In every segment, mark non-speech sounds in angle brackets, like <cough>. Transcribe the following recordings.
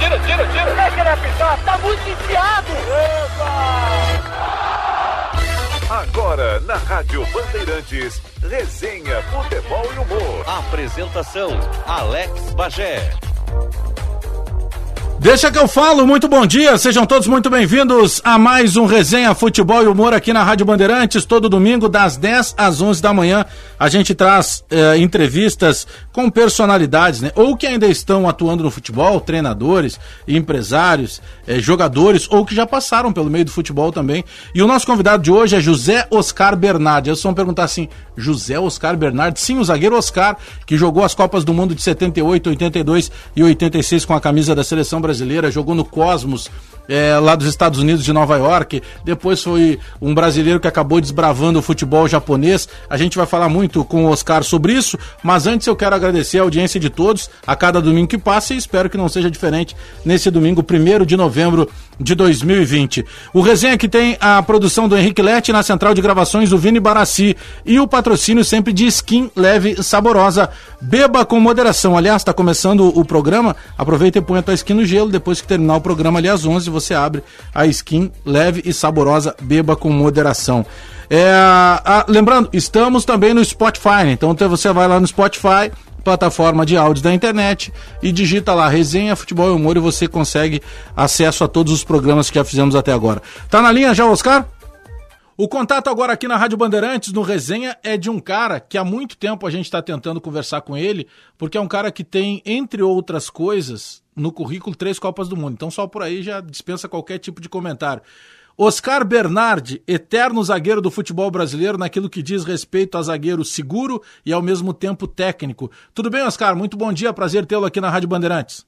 tira, tira, tira. Deixa ele apitar, tá muito enfiado. Agora, na Rádio Bandeirantes, resenha, futebol e humor. Apresentação, Alex Bagé. Deixa que eu falo, muito bom dia, sejam todos muito bem-vindos a mais um Resenha Futebol e Humor aqui na Rádio Bandeirantes, todo domingo das 10 às 11 da manhã. A gente traz eh, entrevistas com personalidades, né? Ou que ainda estão atuando no futebol, treinadores, empresários, eh, jogadores, ou que já passaram pelo meio do futebol também. E o nosso convidado de hoje é José Oscar Bernardi. Só vou perguntar assim, José Oscar Bernardi? Sim, o zagueiro Oscar, que jogou as Copas do Mundo de 78, 82 e 86 com a camisa da seleção brasileira brasileira, jogou no Cosmos, é, lá dos Estados Unidos de Nova York. Depois foi um brasileiro que acabou desbravando o futebol japonês. A gente vai falar muito com o Oscar sobre isso, mas antes eu quero agradecer a audiência de todos a cada domingo que passa e espero que não seja diferente nesse domingo, 1 de novembro de 2020. O resenha que tem a produção do Henrique Lete na central de gravações do Vini Barassi e o patrocínio sempre de skin leve e saborosa. Beba com moderação. Aliás, está começando o programa. Aproveita e põe a tua skin no gelo. Depois que terminar o programa ali às 11, você abre a skin leve e saborosa. Beba com moderação. É, a, lembrando, estamos também no Spotify. Né? Então você vai lá no Spotify plataforma de áudio da internet e digita lá resenha futebol e humor e você consegue acesso a todos os programas que já fizemos até agora. Tá na linha já, Oscar? O contato agora aqui na Rádio Bandeirantes, no Resenha, é de um cara que há muito tempo a gente está tentando conversar com ele, porque é um cara que tem, entre outras coisas, no currículo três Copas do Mundo. Então só por aí já dispensa qualquer tipo de comentário. Oscar Bernardi, eterno zagueiro do futebol brasileiro naquilo que diz respeito a zagueiro seguro e ao mesmo tempo técnico. Tudo bem, Oscar? Muito bom dia, prazer tê-lo aqui na Rádio Bandeirantes.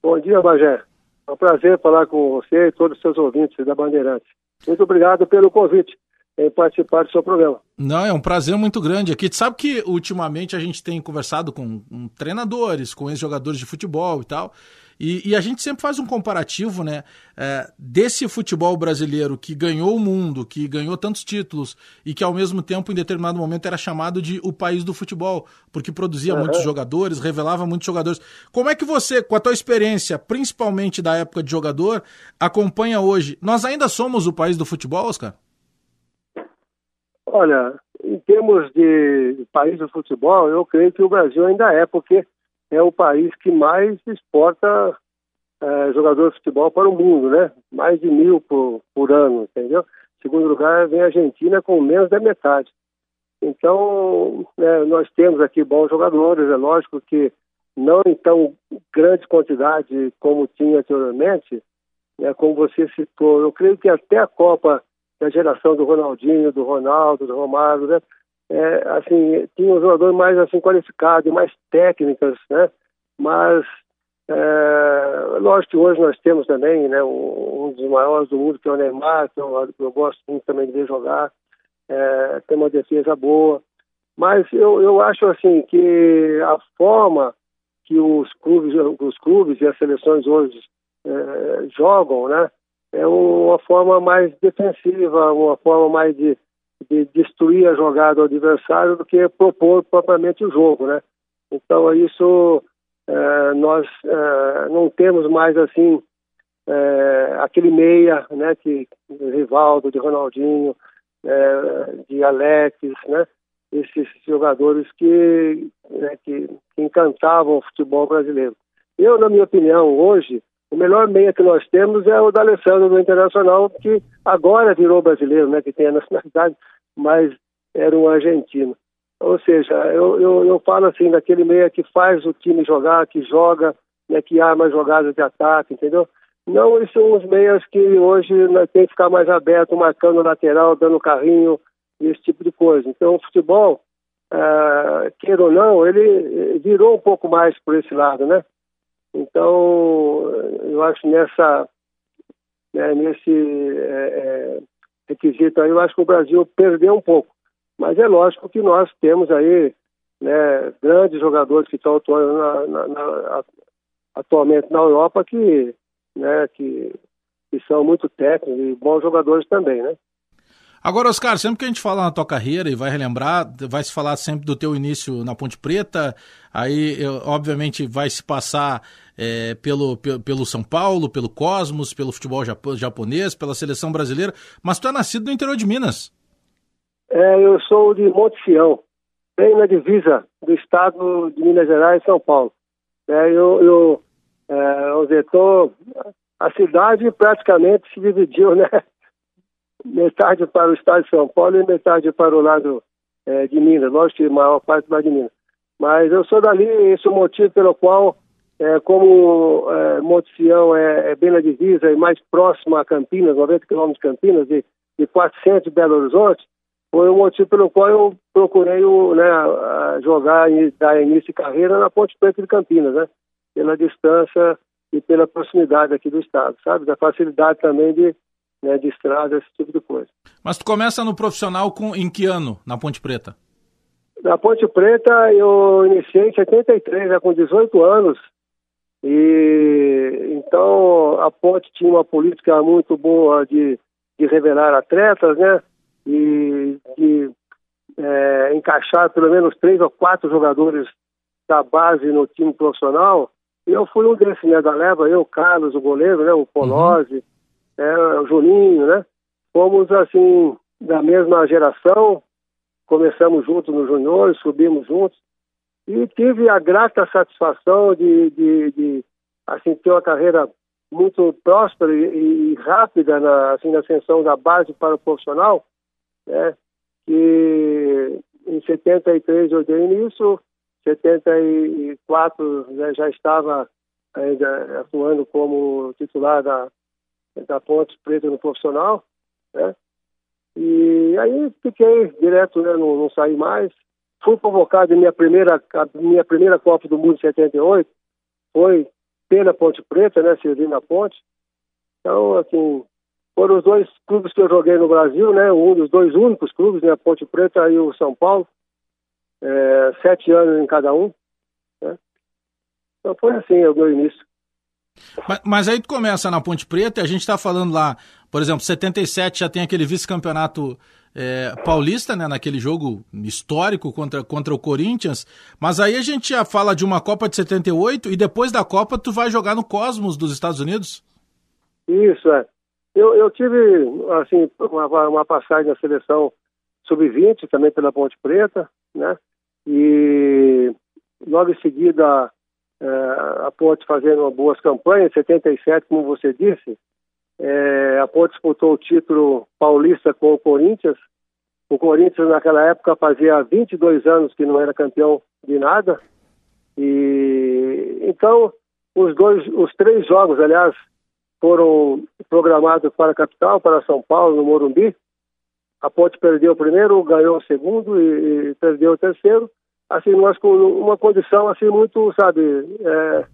Bom dia, Bagé. É um prazer falar com você e todos os seus ouvintes da Bandeirantes. Muito obrigado pelo convite em participar do seu programa. Não, é um prazer muito grande aqui. Sabe que ultimamente a gente tem conversado com, com treinadores, com ex-jogadores de futebol e tal, e, e, a gente sempre faz um comparativo, né, é, desse futebol brasileiro que ganhou o mundo, que ganhou tantos títulos e que ao mesmo tempo, em determinado momento, era chamado de o país do futebol, porque produzia uhum. muitos jogadores, revelava muitos jogadores. Como é que você, com a tua experiência, principalmente da época de jogador, acompanha hoje? Nós ainda somos o país do futebol, Oscar? Olha, em termos de país do futebol, eu creio que o Brasil ainda é, porque é o país que mais exporta é, jogadores de futebol para o mundo, né? Mais de mil por, por ano, entendeu? Segundo lugar, vem a Argentina com menos da metade. Então, é, nós temos aqui bons jogadores, é lógico que não em tão grande quantidade como tinha anteriormente, né, como você citou. Eu creio que até a Copa da geração do Ronaldinho, do Ronaldo, do Romário, né, é, assim, tinha um jogador mais assim qualificado, mais técnicas, né? Mas é, lógico que hoje nós temos também, né, um, um, dos maiores do mundo que é o Neymar, que eu, eu gosto muito também de ver jogar, é, tem uma defesa boa, mas eu, eu acho assim que a forma que os clubes, os clubes e as seleções hoje é, jogam, né, é uma forma mais defensiva, uma forma mais de de destruir a jogada do adversário do que propor propriamente o jogo, né? Então isso é, nós é, não temos mais assim é, aquele meia, né? Que de Rivaldo, de Ronaldinho, é, de Alex, né? Esses jogadores que, né, que, que encantavam o futebol brasileiro. Eu, na minha opinião, hoje o melhor meia que nós temos é o da Alessandro do Internacional, que agora virou brasileiro, né, que tem a nacionalidade, <laughs> mas era um argentino. Ou seja, eu, eu, eu falo assim, daquele meia que faz o time jogar, que joga, né, que arma jogadas de ataque, entendeu? Não esses são os meias que hoje né, tem que ficar mais aberto, marcando lateral, dando carrinho, esse tipo de coisa. Então, o futebol, uh, queira ou não, ele virou um pouco mais por esse lado, né? Então, eu acho nessa, né, nesse é, é, requisito aí, eu acho que o Brasil perdeu um pouco. Mas é lógico que nós temos aí né, grandes jogadores que estão atuando na, na, na, atualmente na Europa que, né, que, que são muito técnicos e bons jogadores também, né? Agora, Oscar, sempre que a gente fala na tua carreira e vai relembrar, vai se falar sempre do teu início na Ponte Preta, aí obviamente vai se passar é, pelo, pelo, São Paulo, pelo Cosmos, pelo futebol japonês, pela seleção brasileira, mas tu é nascido no interior de Minas. É, eu sou de Monte Sião, bem na divisa do estado de Minas Gerais e São Paulo. É, eu, eu é, tô, a cidade praticamente se dividiu, <laughs> né? Metade para o estado de São Paulo e metade para o lado é, de Minas, lógico que a maior parte vai de Minas. Mas eu sou dali, esse é o motivo pelo qual, é, como é, Monte Sião é, é, bem na divisa e mais próximo a Campinas, 90 quilômetros de Campinas e, e 400 de Belo Horizonte, foi o motivo pelo qual eu procurei né, jogar e dar início de carreira na Ponte Preta de Campinas, né? Pela distância e pela proximidade aqui do estado, sabe? Da facilidade também de, né, de estrada, esse tipo de coisa. Mas tu começa no profissional com, em que ano, na Ponte Preta? Na Ponte Preta eu iniciei em 73, já com 18 anos, e então a Ponte tinha uma política muito boa de, de revelar atletas, né? e de é, encaixar pelo menos três ou quatro jogadores da base no time profissional. E eu fui um desses, né, da leva, eu, Carlos, o goleiro, né, o Polozzi, uhum. É, o Juninho, né? Fomos, assim, da mesma geração, começamos juntos nos juniores, subimos juntos, e tive a grata satisfação de, de, de assim, ter uma carreira muito próspera e, e rápida na, assim, na ascensão da base para o profissional, né? Que em 73 eu dei início, 74 né, já estava ainda atuando como titular da, da Ponte Preta no profissional, né? E aí fiquei direto, né, não, não saí mais. Fui convocado em minha primeira, minha primeira Copa do Mundo em 78, foi pela Ponte Preta, né, servindo a Ponte. Então, assim, foram os dois clubes que eu joguei no Brasil, né? Um dos dois únicos clubes, né? A Ponte Preta e o São Paulo. É, sete anos em cada um. Né? Então foi assim o meu início. Mas, mas, aí tu começa na Ponte Preta e a gente está falando lá, por exemplo, 77 já tem aquele vice-campeonato é, paulista, né, naquele jogo histórico contra, contra o Corinthians, mas aí a gente já fala de uma Copa de 78 e depois da Copa tu vai jogar no Cosmos dos Estados Unidos? Isso, é. Eu, eu tive, assim, uma, uma passagem na seleção sub-20, também pela Ponte Preta, né? E logo em seguida, a Ponte fazendo boas campanhas, 77, como você disse, é, a Ponte disputou o título paulista com o Corinthians. O Corinthians, naquela época, fazia 22 anos que não era campeão de nada. E então, os dois, os três jogos, aliás, foram programados para a capital, para São Paulo, no Morumbi. A Ponte perdeu o primeiro, ganhou o segundo e, e perdeu o terceiro. Assim, nós com uma condição assim muito, sabe, é,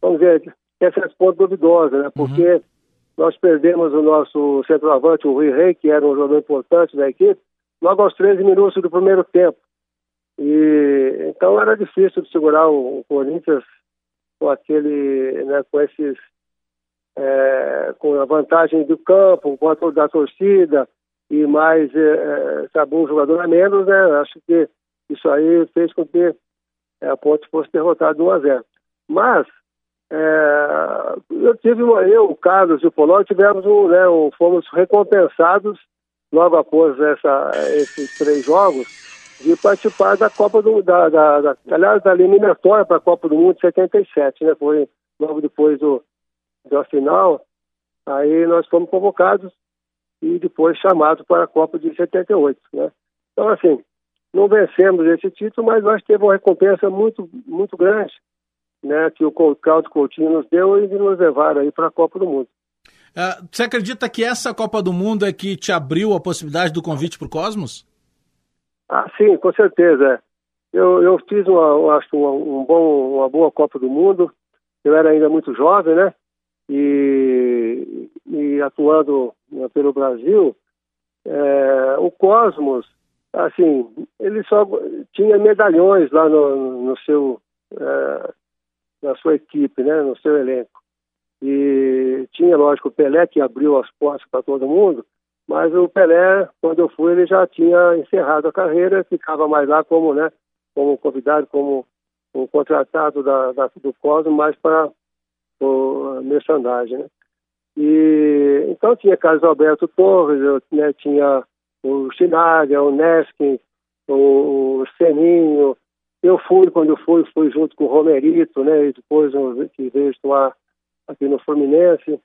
vamos dizer, é certo ponto duvidosa, né? Uhum. Porque uhum. nós perdemos o nosso centroavante, o Rui Rei, que era um jogador importante da equipe, logo aos 13 minutos do primeiro tempo. E então era difícil de segurar o, o Corinthians com aquele, né, com esses é, com a vantagem do campo, com a da torcida e mais, é, é, sabe, um jogador a menos, né? Acho que isso aí fez com que é, a Ponte fosse derrotada 1 a 0. Mas é, eu tive eu, o Carlos e o Poló tivemos um, né, um, fomos recompensados logo após essa, esses três jogos de participar da Copa do da, da, da aliás da eliminatória para a Copa do Mundo de 77, né? Foi logo depois do da final, aí nós fomos convocados e depois chamados para a Copa de 78, né? Então, assim, não vencemos esse título, mas nós tivemos uma recompensa muito, muito grande, né? Que o Claudio Coutinho nos deu e nos levaram aí para a Copa do Mundo. Uh, você acredita que essa Copa do Mundo é que te abriu a possibilidade do convite para o Cosmos? Ah, sim, com certeza. Eu, eu fiz uma, acho uma, um bom, uma boa Copa do Mundo. Eu era ainda muito jovem, né? e, e atuando né, pelo Brasil, é, o Cosmos, assim, ele só tinha medalhões lá no, no seu, é, na sua equipe, né, no seu elenco. E tinha, lógico, o Pelé que abriu as portas para todo mundo, Mas o Pelé, quando eu fui, ele já tinha encerrado a carreira, ficava mais lá como, né, como convidado, como um contratado da, da do Cosmo, mais para o merchandising, né? E então tinha Carlos Alberto Torres, eu, né, tinha o Chinaga, o Neskin, o, Seninho. Eu fui, quando eu fui, fui junto com o Romerito, né? E depois que veio atuar aqui no Fluminense.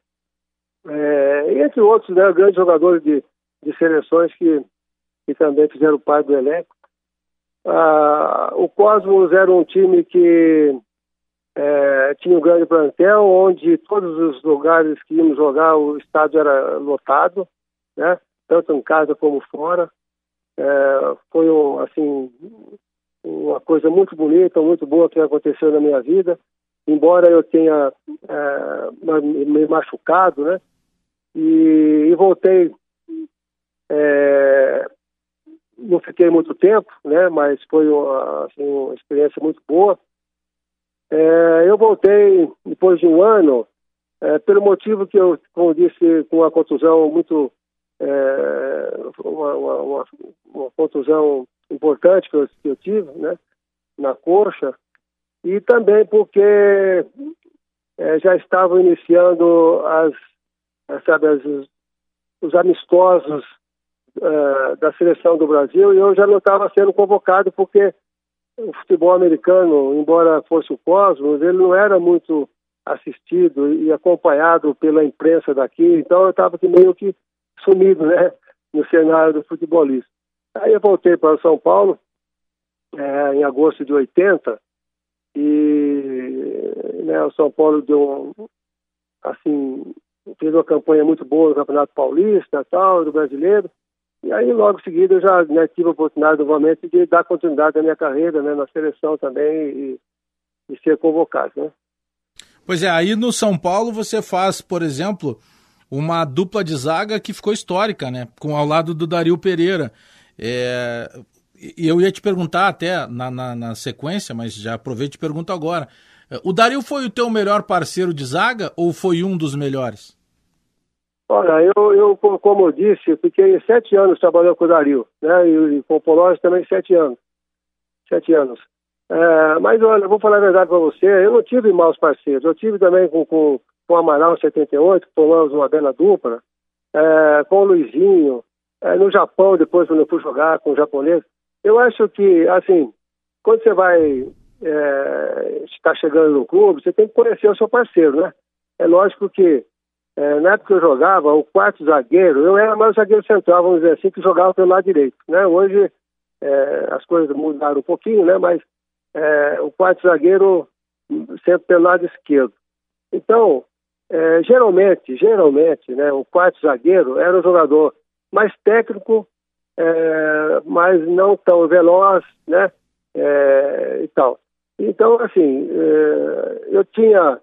É, entre outros, né, grandes jogadores de, de seleções que, que também fizeram parte do elenco. Ah, o Cosmos era um time que é, tinha um grande plantel, onde todos os lugares que íamos jogar, o estádio era lotado, né? Tanto em casa como fora. É, foi um, assim, uma coisa muito bonita, muito boa que aconteceu na minha vida. Embora eu tenha é, me machucado, né? E, e voltei. É, não fiquei muito tempo, né? Mas foi uma, assim, uma experiência muito boa. É, eu voltei depois de um ano, é, pelo motivo que eu, como disse, com uma contusão muito. É, uma, uma, uma, contusão importante que eu, que eu, tive, né? Na coxa, e também porque é, já estavam iniciando as, sabe, as, os amistosos uh, da seleção do Brasil e eu já não estava sendo convocado porque o futebol americano, embora fosse o Cosmos, ele não era muito assistido e acompanhado pela imprensa daqui, então eu estava meio que sumido, né, no cenário do futebolista. Aí eu voltei para São Paulo é, em agosto de 80 e né, o São Paulo deu assim fez uma campanha muito boa no Campeonato Paulista, tal, do Brasileiro. E aí, logo em seguida, eu já né, tive a oportunidade novamente de dar continuidade à minha carreira né, na seleção também e, e ser convocado. Né? Pois é, aí no São Paulo você faz, por exemplo, uma dupla de zaga que ficou histórica, né? Com ao lado do Dario Pereira. É, eu ia te perguntar até na, na, na, sequência, mas já aproveito e te pergunto agora. O Dario foi o teu melhor parceiro de zaga ou foi um dos melhores? Olha, eu, eu como eu disse, fiquei sete anos trabalhando com o Dario, né? E, e com o Pológio também sete anos. Sete anos. É, mas olha, vou falar a verdade para você, eu não tive maus parceiros. Eu tive também com, com, com o Amaral em 78, que formamos uma bela dupla, é, com o Luizinho, é, no Japão, depois quando eu fui jogar com o japonês. Eu acho que, assim, quando você vai é, estar chegando no clube, você tem que conhecer o seu parceiro, né? É lógico que é, na época que eu jogava, o quarto zagueiro, eu era mais zagueiro central, vamos dizer assim, que jogava pelo lado direito. Né? Hoje é, as coisas mudaram um pouquinho, né? mas é, o quarto zagueiro sempre pelo lado esquerdo. Então, é, geralmente, geralmente, né, o quarto zagueiro era o jogador mais técnico, é, mas não tão veloz, né, é, e tal. Então, assim, eu tinha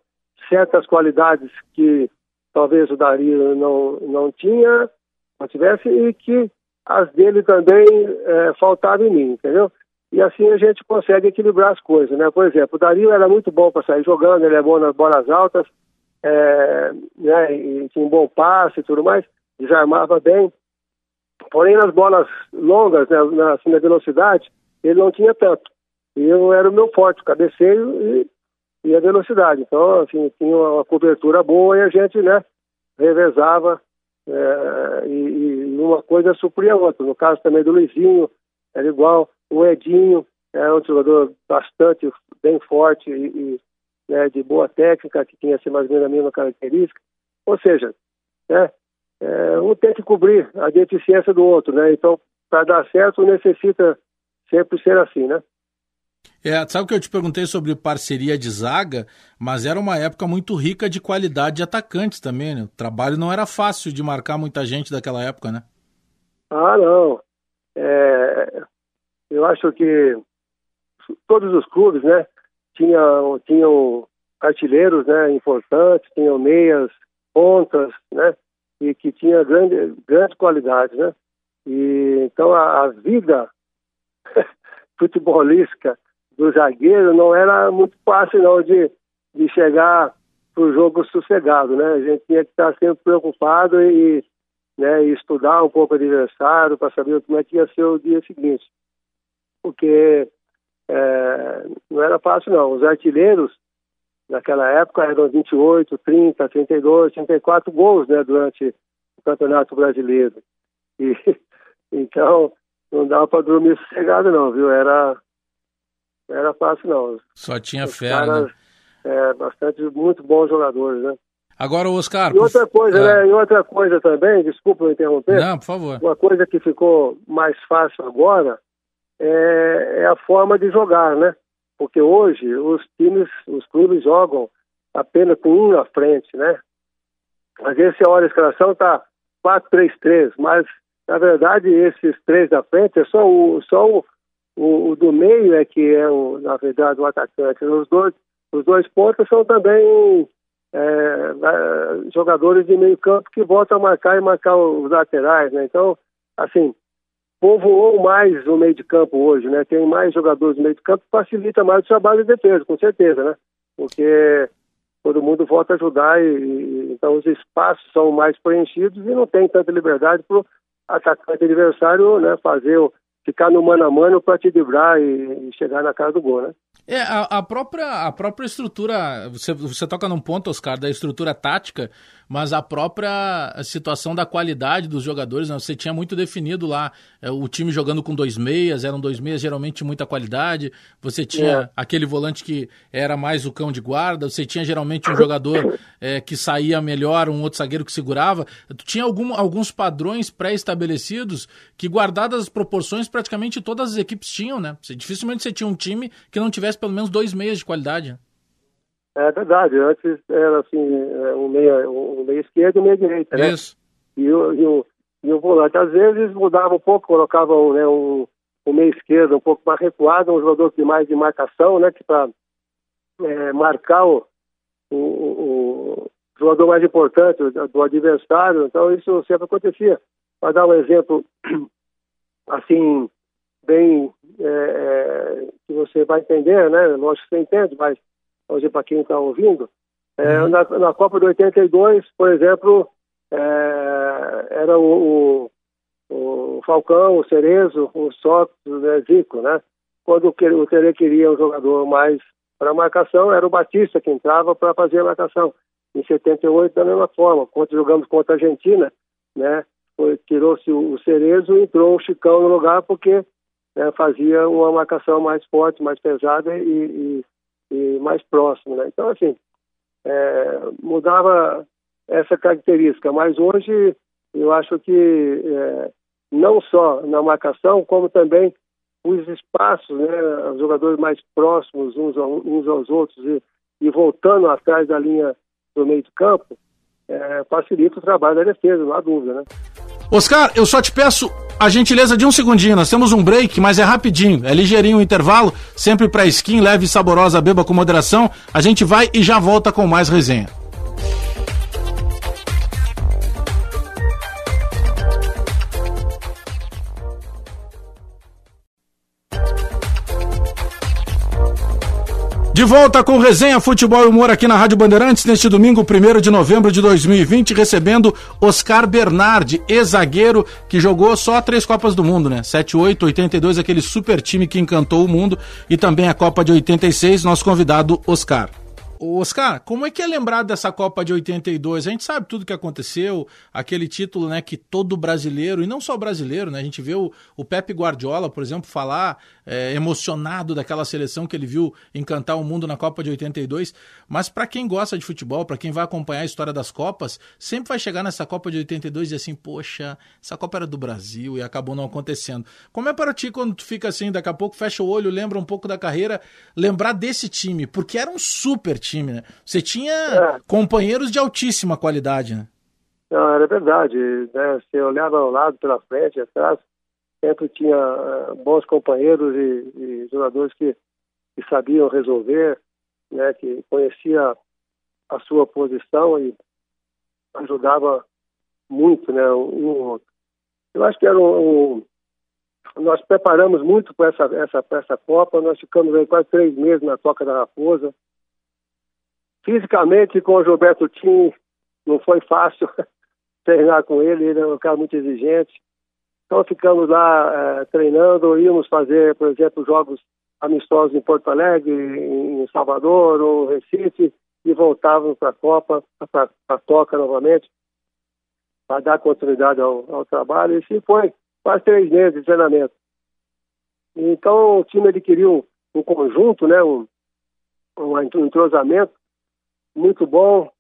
certas qualidades que talvez o Dario não, não tinha, não tivesse, e que as dele também é, faltavam em mim, entendeu? E assim a gente consegue equilibrar as coisas, né? Por exemplo, o Dario era muito bom para sair jogando, ele é bom nas bolas altas, é, né? E tinha um bom passe e tudo mais, desarmava bem. Porém, nas bolas longas, né, na, assim, na velocidade, ele não tinha tanto. E eu era o meu forte, o cabeceio e e a velocidade. Então, assim, tinha uma cobertura boa e a gente, né, revezava é, e, e, uma coisa supria a outra. No caso também do Luizinho, era igual. O Edinho era um jogador bastante, bem forte e, e né, de boa técnica, que tinha assim, mais ou menos a mesma característica. Ou seja, né, é, um tem que cobrir a deficiência do outro, né? Então, para dar certo, necessita sempre ser assim, né? É, sabe que eu te perguntei sobre parceria de zaga, mas era uma época muito rica de qualidade de atacantes também, né? O trabalho não era fácil de marcar muita gente daquela época, né? Ah, não. É, eu acho que todos os clubes, né, tinham, tinham artilheiros, né, importantes, tinham meias, pontas, né, e que tinha grande, grandes qualidades, né? E então a, a vida <laughs> futebolística do zagueiro não era muito fácil não de, de chegar para o jogo sossegado, né? A gente tinha que estar sempre preocupado e, né, e estudar um pouco o adversário para saber como é que ia ser o dia seguinte. Porque é, não era fácil, não. Os artilheiros, naquela época, eram 28, 30, 32, 34 gols né, durante o Campeonato Brasileiro. E, <laughs> então, não dava para dormir sossegado, não, viu? Era, não era fácil, não. Só tinha Os fé, caras, né? É, bastante, muito bons jogadores, né? Agora, Oscar. E outra coisa, é. né? E outra coisa também, desculpa eu interromper. Não, por favor. Uma coisa que ficou mais fácil agora é, é a forma de jogar, né? Porque hoje os times, os clubes jogam apenas com um na frente, né? Às vezes você olha a escalação, tá 4-3-3, mas na verdade esses três da frente é só o, só o, o, o do meio é que é, o, na verdade, o atacante. Os dois, os dois pontos são também é, jogadores de meio campo que voltam a marcar e marcar os laterais, né? Então, assim, povoou mais o meio de campo hoje, né? Tem mais jogadores no meio de campo, facilita mais o trabalho de defesa, com certeza, né? Porque todo mundo volta a ajudar e, e então os espaços são mais preenchidos e não tem tanta liberdade para o atacante adversário, né? Fazer ficar no mano a mano para te driblar e, e chegar na cara do gol, né? É, a, a, própria, a própria estrutura, você, você toca num ponto, Oscar, da estrutura tática, mas a própria situação da qualidade dos jogadores, né? você tinha muito definido lá é, o time jogando com dois meias, eram dois meias geralmente muita qualidade, você tinha é. aquele volante que era mais o cão de guarda, você tinha geralmente um jogador é, que saía melhor, um outro zagueiro que segurava, tu tinha algum, alguns padrões pré-estabelecidos que guardadas as proporções praticamente todas as equipes tinham, né? Você, dificilmente você tinha um time que não tivesse pelo menos dois meias de qualidade. É verdade, antes era assim, é, um meia, um meia esquerdo e um meia direita, né? Isso. E o, e, o, e o volante, às vezes mudava um pouco, colocavam né, um, um meia esquerdo um pouco mais recuado, um jogador de mais de marcação, né? Que para é, marcar o, o, o, jogador mais importante do, do adversário, então isso sempre acontecia. Para dar um exemplo, <clears throat> assim, bem é, é, que você vai entender, né? Lógico que você entende, mas hoje para quem está ouvindo, é, uhum. na, na, Copa de 82, por exemplo, é, era o, o, o, Falcão, o Cerezo, o o né, Zico, né? Quando o, o Tere queria um jogador mais para marcação, era o Batista que entrava para fazer a marcação. Em 78, da mesma forma, quando jogamos contra a Argentina, né? Tirou-se o Cerezo e entrou o Chicão no lugar porque né, fazia uma marcação mais forte, mais pesada e, e, e mais próxima. Né? Então, assim, é, mudava essa característica, mas hoje eu acho que é, não só na marcação, como também os espaços, né, os jogadores mais próximos uns, uns aos outros e, e, voltando atrás da linha do meio de campo, é, facilita o trabalho da defesa, não há dúvida, né? Oscar, eu só te peço a gentileza de um segundinho. Nós temos um break, mas é rapidinho, é ligeirinho o intervalo, sempre para skin leve e saborosa, beba com moderação. A gente vai e já volta com mais resenha. De volta com Resenha Futebol e Humor aqui na Rádio Bandeirantes neste domingo, 1 de novembro de 2020, recebendo Oscar Bernardi, ex-zagueiro que jogou só três Copas do Mundo, né? 7, 8, 82, aquele super time que encantou o mundo, e também a Copa de 86, nosso convidado Oscar. Oscar, como é que é lembrado dessa Copa de 82? A gente sabe tudo que aconteceu, aquele título, né, que todo brasileiro, e não só brasileiro, né, a gente vê o, o Pepe Guardiola, por exemplo, falar é, emocionado daquela seleção que ele viu encantar o mundo na Copa de 82, mas para quem gosta de futebol, para quem vai acompanhar a história das Copas, sempre vai chegar nessa Copa de 82 e assim, poxa, essa Copa era do Brasil e acabou não acontecendo. Como é para ti quando tu fica assim, daqui a pouco fecha o olho, lembra um pouco da carreira, lembrar desse time, porque era um super time time, né? Você tinha é. companheiros de altíssima qualidade, né? Não, era verdade. Né? Você olhava ao lado, pela frente, atrás, sempre tinha uh, bons companheiros e, e jogadores que, que, sabiam resolver, né? que conhecia a sua posição e ajudava muito, né? Um, eu acho que era um, um nós preparamos muito para essa, essa, essa Copa, nós ficamos aí quase três meses na Toca da Raposa, Fisicamente, com o Gilberto Tim, não foi fácil. <laughs> treinar com ele, ele é um cara muito exigente. Então ficamos lá é, treinando, íamos fazer, por exemplo, jogos amistosos em Porto Alegre, em Salvador ou Recife, e voltávamos para a Copa, para a Toca novamente, para dar continuidade ao, ao trabalho. E assim foi, quase três meses de treinamento. Então o time adquiriu um conjunto, né, um, um entrosamento muito bom.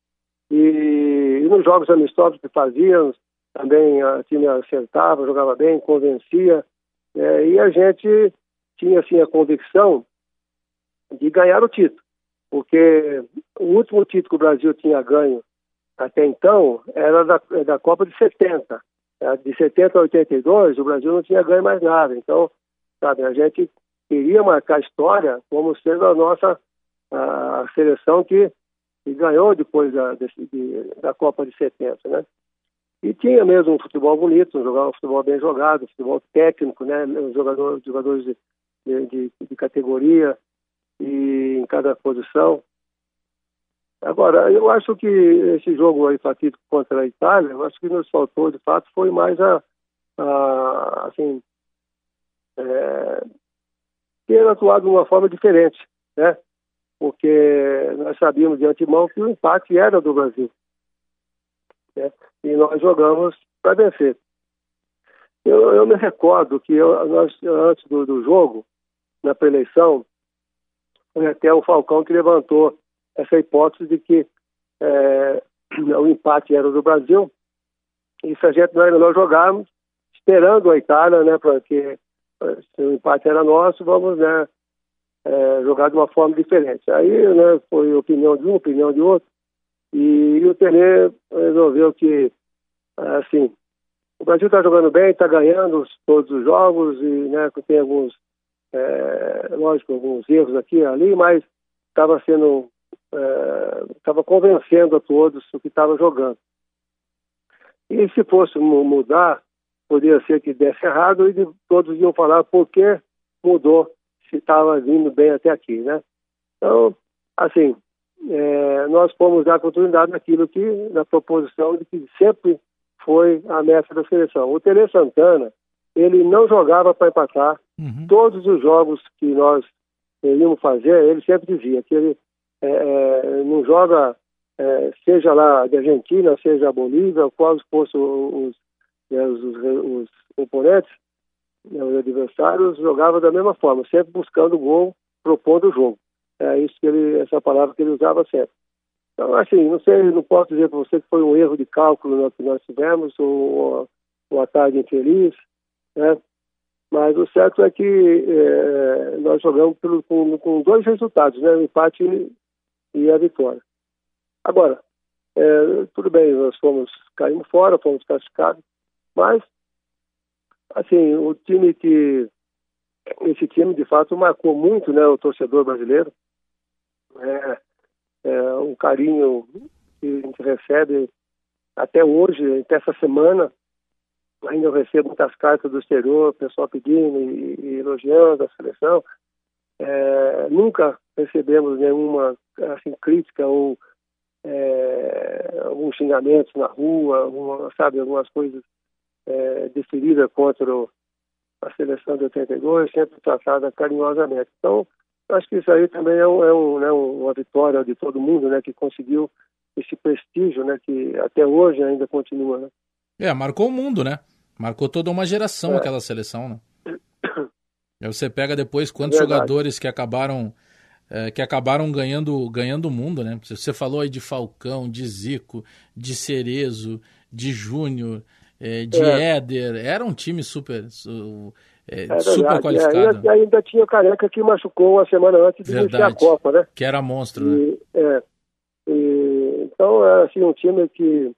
E, e nos jogos amistosos que fazíamos, também o time acertava, jogava bem, convencia. É, e a gente tinha assim a convicção de ganhar o título, porque o último título que o Brasil tinha ganho até então era da, da Copa de 70. É, de 70 a 82, o Brasil não tinha ganho mais nada. Então, sabe, a gente queria marcar a história como sendo a nossa a seleção que, que ganhou depois da, de, da Copa de 70, né? E tinha mesmo um futebol bonito, um, futebol bem jogado, um futebol técnico, né? Jogador, jogadores de, de, de, categoria e em cada posição. Agora, eu acho que esse jogo aí fatídico contra a Itália, eu acho que nos faltou, de fato, foi mais a, a assim, é, ter atuado de uma forma diferente, né? Porque nós sabíamos de antemão que o empate era do Brasil. Né? E nós jogamos para vencer. Eu, eu, me recordo que eu, nós, antes do, do jogo, na pré-eleição, foi até o Falcão que levantou essa hipótese de que é, <clears throat> o empate era do Brasil e se a gente não melhor jogarmos, esperando a Itália, né, para que se o empate era nosso, vamos né, é, jogar de uma forma diferente. Aí né, foi opinião de um, opinião de outro, e, o Tele resolveu que, assim, o Brasil está jogando bem, está ganhando todos os jogos, e né, tem alguns é, lógico, alguns erros aqui e ali, mas estava sendo, estava é, convencendo a todos o que estava jogando. E se fosse mudar, poderia ser que desse errado e todos iam falar por que mudou, se estava vindo bem até aqui, né? Então, assim, é, nós fomos dar continuidade naquilo que, na proposição de que sempre foi a meta da seleção. O Tele Santana, ele não jogava para empatar. Uhum. Todos os jogos que nós íamos fazer, ele sempre dizia que ele é, é, não joga, é, seja lá de Argentina, seja Bolívia, quais fossem os, os, os, os oponentes, né, os adversários, jogava da mesma forma, sempre buscando o gol, propondo o jogo. É isso que ele, essa palavra que ele usava sempre. Então, assim, não sei, não posso dizer para você que foi um erro de cálculo que nós tivemos, ou uma tarde infeliz, né? Mas o certo é que é, nós jogamos pelo, com, com, dois resultados, né? O empate e a vitória. Agora, é, tudo bem, nós fomos, caímos fora, fomos classificados, mas, assim, o time que, esse time de fato marcou muito, né, o torcedor brasileiro, é, é carinho que a gente recebe até hoje, até essa semana, ainda eu recebo muitas cartas do exterior, pessoal pedindo e, e elogiando a seleção. É, nunca recebemos nenhuma assim, crítica ou é, alguns xingamentos na rua, alguma, sabe, algumas coisas é, deferidas contra o, a seleção de 82, sempre tratada carinhosamente. Então, acho que isso aí também é, um, é um, né, uma vitória de todo mundo, né, que conseguiu esse prestígio, né, que até hoje ainda continua, né. É, marcou o mundo, né? Marcou toda uma geração é. aquela seleção, né? <coughs> Aí você pega depois quantos Verdade. jogadores que acabaram é, que acabaram ganhando ganhando o mundo, né? Você falou aí de Falcão, de Zico, de Cerezo, de Júnior, é, de é. Éder. Era um time super é, é super qualificado. E ainda, tinha o Careca que machucou uma semana antes de Verdade. iniciar a Copa, né? Que era monstro, e, né? É. E, então, é assim, um time que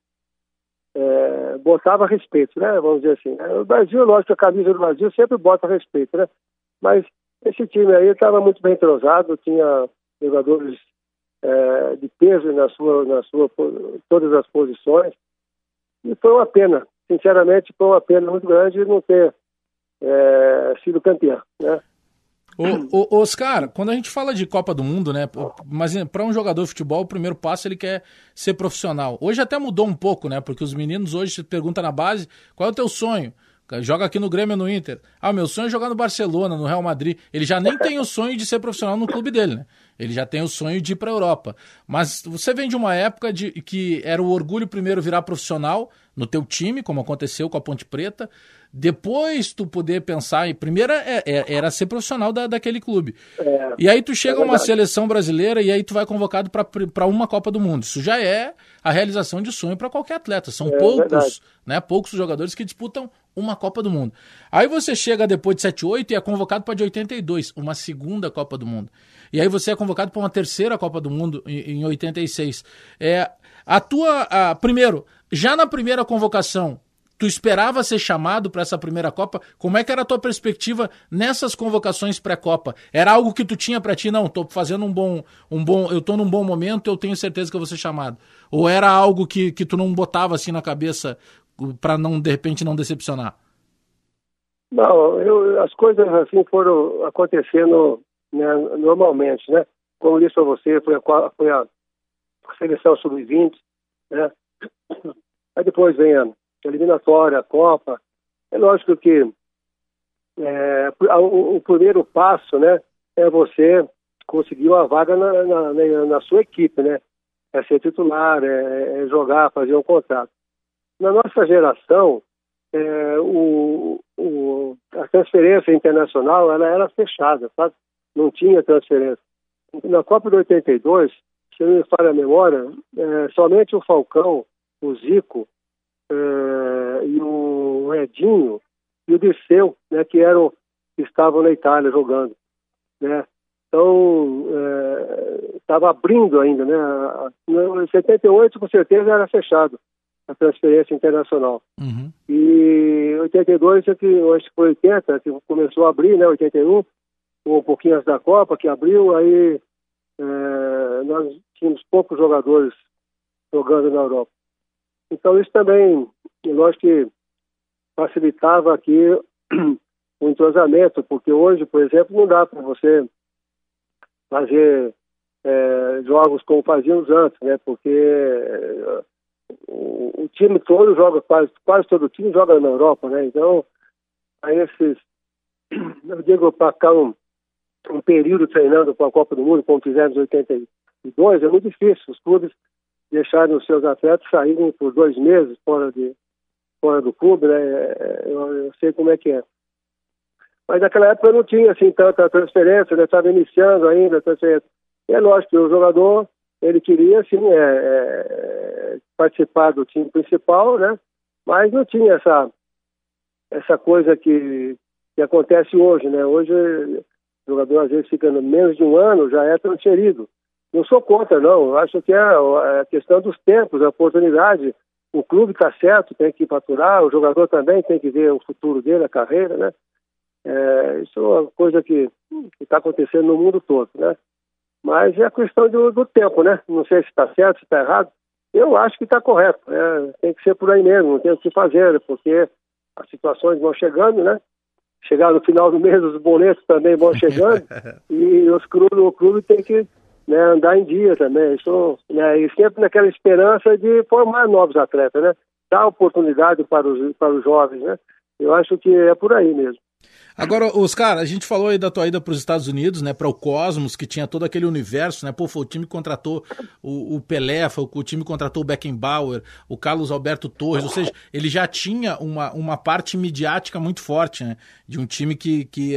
botava respeito, né? Vamos dizer assim. O Brasil, lógico, a camisa do Brasil sempre bota respeito, né? Mas esse time aí estava muito bem entrosado, tinha jogadores é, de peso na sua, na sua, todas as posições. E foi uma pena, sinceramente, foi uma pena muito grande não ter é, sido campeão, né? Ô, ô, Oscar, quando a gente fala de Copa do Mundo, né? Mas para um jogador de futebol, o primeiro passo ele quer ser profissional. Hoje até mudou um pouco, né? Porque os meninos hoje se perguntam na base qual é o teu sonho. Joga aqui no Grêmio no Inter. Ah, meu sonho é jogar no Barcelona, no Real Madrid. Ele já nem tem o sonho de ser profissional no clube dele, né? Ele já tem o sonho de ir para a Europa. Mas você vem de uma época de que era o orgulho primeiro virar profissional no teu time, como aconteceu com a Ponte Preta. Depois tu poder pensar em. Primeiro é, é, era ser profissional da, daquele clube. É, e aí tu chega a é uma seleção brasileira e aí tu vai convocado para uma Copa do Mundo. Isso já é a realização de sonho para qualquer atleta. São é poucos, né? Poucos jogadores que disputam uma Copa do Mundo. Aí você chega depois de 78 e é convocado para de 82, uma segunda Copa do Mundo. E aí você é convocado para uma terceira Copa do Mundo em, em 86. É, a tua. A, primeiro, já na primeira convocação, Tu esperava ser chamado para essa primeira Copa? Como é que era a tua perspectiva nessas convocações pré-Copa? Era algo que tu tinha para ti? Não, tô fazendo um bom, um bom, eu tô num bom momento, eu tenho certeza que eu vou ser chamado. Ou era algo que, que tu não botava assim na cabeça para não de repente não decepcionar? Não, eu, as coisas assim foram acontecendo né, normalmente, né? Como disse para você, foi a, foi a seleção sub-20, né? Aí depois vem a eliminatória, a Copa. É lógico que é, o, o, primeiro passo, né, é você conseguir uma vaga na, na, na sua equipe, né? É ser titular, é, é, jogar, fazer um contrato. Na nossa geração, é, o, o, a transferência internacional ela era fechada, sabe? Não tinha transferência. Na Copa de 82, se não me falha a memória, é, somente o Falcão, o Zico uh, e o Edinho e o Dirceu, né, que eram que estavam na Itália jogando, né? Então estava uh, abrindo ainda, né? Em 78 com certeza era fechado a transferência internacional. Uhum. E 82 é que acho que foi 80 que começou a abrir, né? 81 um pouquinho antes da Copa que abriu, aí é, nós tínhamos poucos jogadores jogando na Europa. Então isso também, lógico que facilitava aqui <clears throat> o entrosamento, porque hoje, por exemplo, não dá para você fazer é, jogos como fazíamos antes, né? Porque é, o, o, time todo joga, quase, quase todo time joga na Europa, né? Então, aí esses, <clears throat> eu digo para cá um, um período treinando para a Copa do Mundo, como fizemos em 82, é muito difícil. Os clubes deixarem os seus atletas saírem por dois meses fora, de, fora do clube, né? É, eu, eu sei como é que é. Mas naquela época não tinha assim tanta transferência, né? Estava iniciando ainda transferência. E é lógico que o jogador, ele queria, sim, é, é, participar do time principal, né? Mas não tinha essa, essa coisa que, que acontece hoje, né? Hoje o jogador às vezes fica menos de um ano, já é transferido. Não sou contra, não. Eu acho que é a é questão dos tempos, a oportunidade. O clube está certo, tem que faturar, o jogador também tem que ver o futuro dele, a carreira, né? É, isso é uma coisa que está acontecendo no mundo todo, né? Mas é a questão do, do tempo, né? Não sei se está certo, se está errado. Eu acho que está correto. Né? Tem que ser por aí mesmo, não tem o que fazer, porque as situações vão chegando, né? Chegar no final do mês, os boletos também vão chegando <laughs> e os o clube tem que né, andar em dia também. Isso, né, e sempre naquela esperança de formar novos atletas, né? Dar oportunidade para os, para os jovens, né? Eu acho que é por aí mesmo. Agora, Oscar, a gente falou aí da tua ida para os Estados Unidos, né, para o Cosmos, que tinha todo aquele universo, né? Pô, foi o time que contratou o, o Pelé, foi o time que contratou o Beckenbauer, o Carlos Alberto Torres, ou seja, ele já tinha uma, uma parte midiática muito forte, né? De um time que, que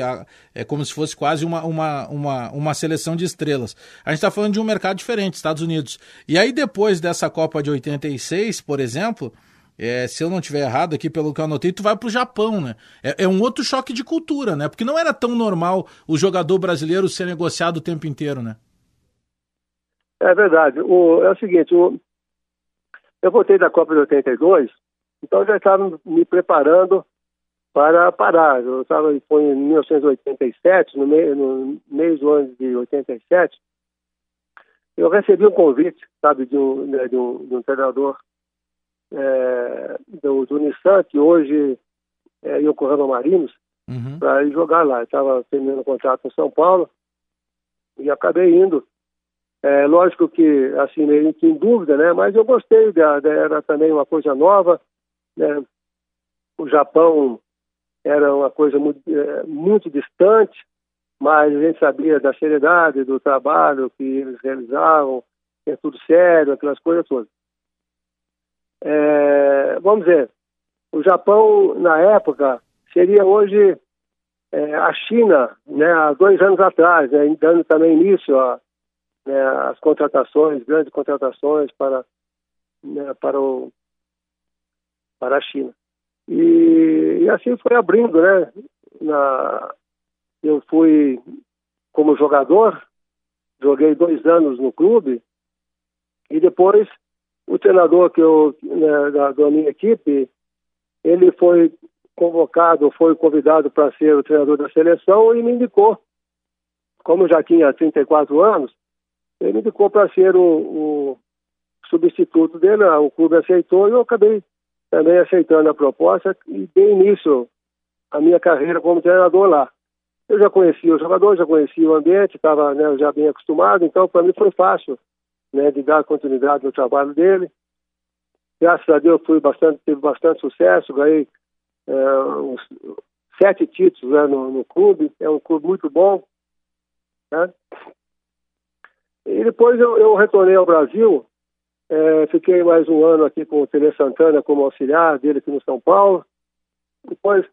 é como se fosse quase uma, uma, uma, uma seleção de estrelas. A gente está falando de um mercado diferente, Estados Unidos. E aí, depois dessa Copa de 86, por exemplo é, se eu não tiver errado aqui, pelo que eu anotei, tu vai pro Japão, né? É, é, um outro choque de cultura, né? Porque não era tão normal o jogador brasileiro ser negociado o tempo inteiro, né? É verdade. O, é o seguinte, o, eu voltei da Copa de 82, então já estava me preparando para parar. Eu estava foi em 1987, no, meio, no mês do ano de 87, eu recebi um convite, sabe, de um, né, de um, de um treinador é, do, do Nissan, que hoje é Yokohama Marinos, uhum. para ir jogar lá. Estava terminando o contrato em São Paulo e acabei indo. É, lógico que, assim, meio que em dúvida, né? Mas eu gostei, da, da, era também uma coisa nova, né? O Japão era uma coisa muito, é, muito distante, mas a gente sabia da seriedade do trabalho que eles realizavam, é tudo sério, aquelas coisas todas. É, vamos dizer, o Japão, na época, seria hoje é, a China, né, há dois anos atrás, né, dando também início a, né, contratações, grandes contratações para, né, para, o, para a China. E, e, assim foi abrindo, né? Na, eu fui como jogador, joguei dois anos no clube, e depois o treinador que eu, né, da, da minha equipe, ele foi convocado, foi convidado para ser o treinador da seleção e me indicou. Como eu já tinha 34 anos, ele me indicou para ser o, o, substituto dele, o clube aceitou e eu acabei também aceitando a proposta e dei início à minha carreira como treinador lá. Eu já conhecia o jogador, já conhecia o ambiente, estava né, já bem acostumado, então para mim foi fácil né, de dar continuidade no trabalho dele. Graças a Deus fui bastante, tive bastante sucesso, ganhei é, uns sete títulos né, no, no, clube, é um clube muito bom. Né? E depois eu, eu retornei ao Brasil, é, fiquei mais um ano aqui com o Tele Santana como auxiliar dele aqui no São Paulo. Depois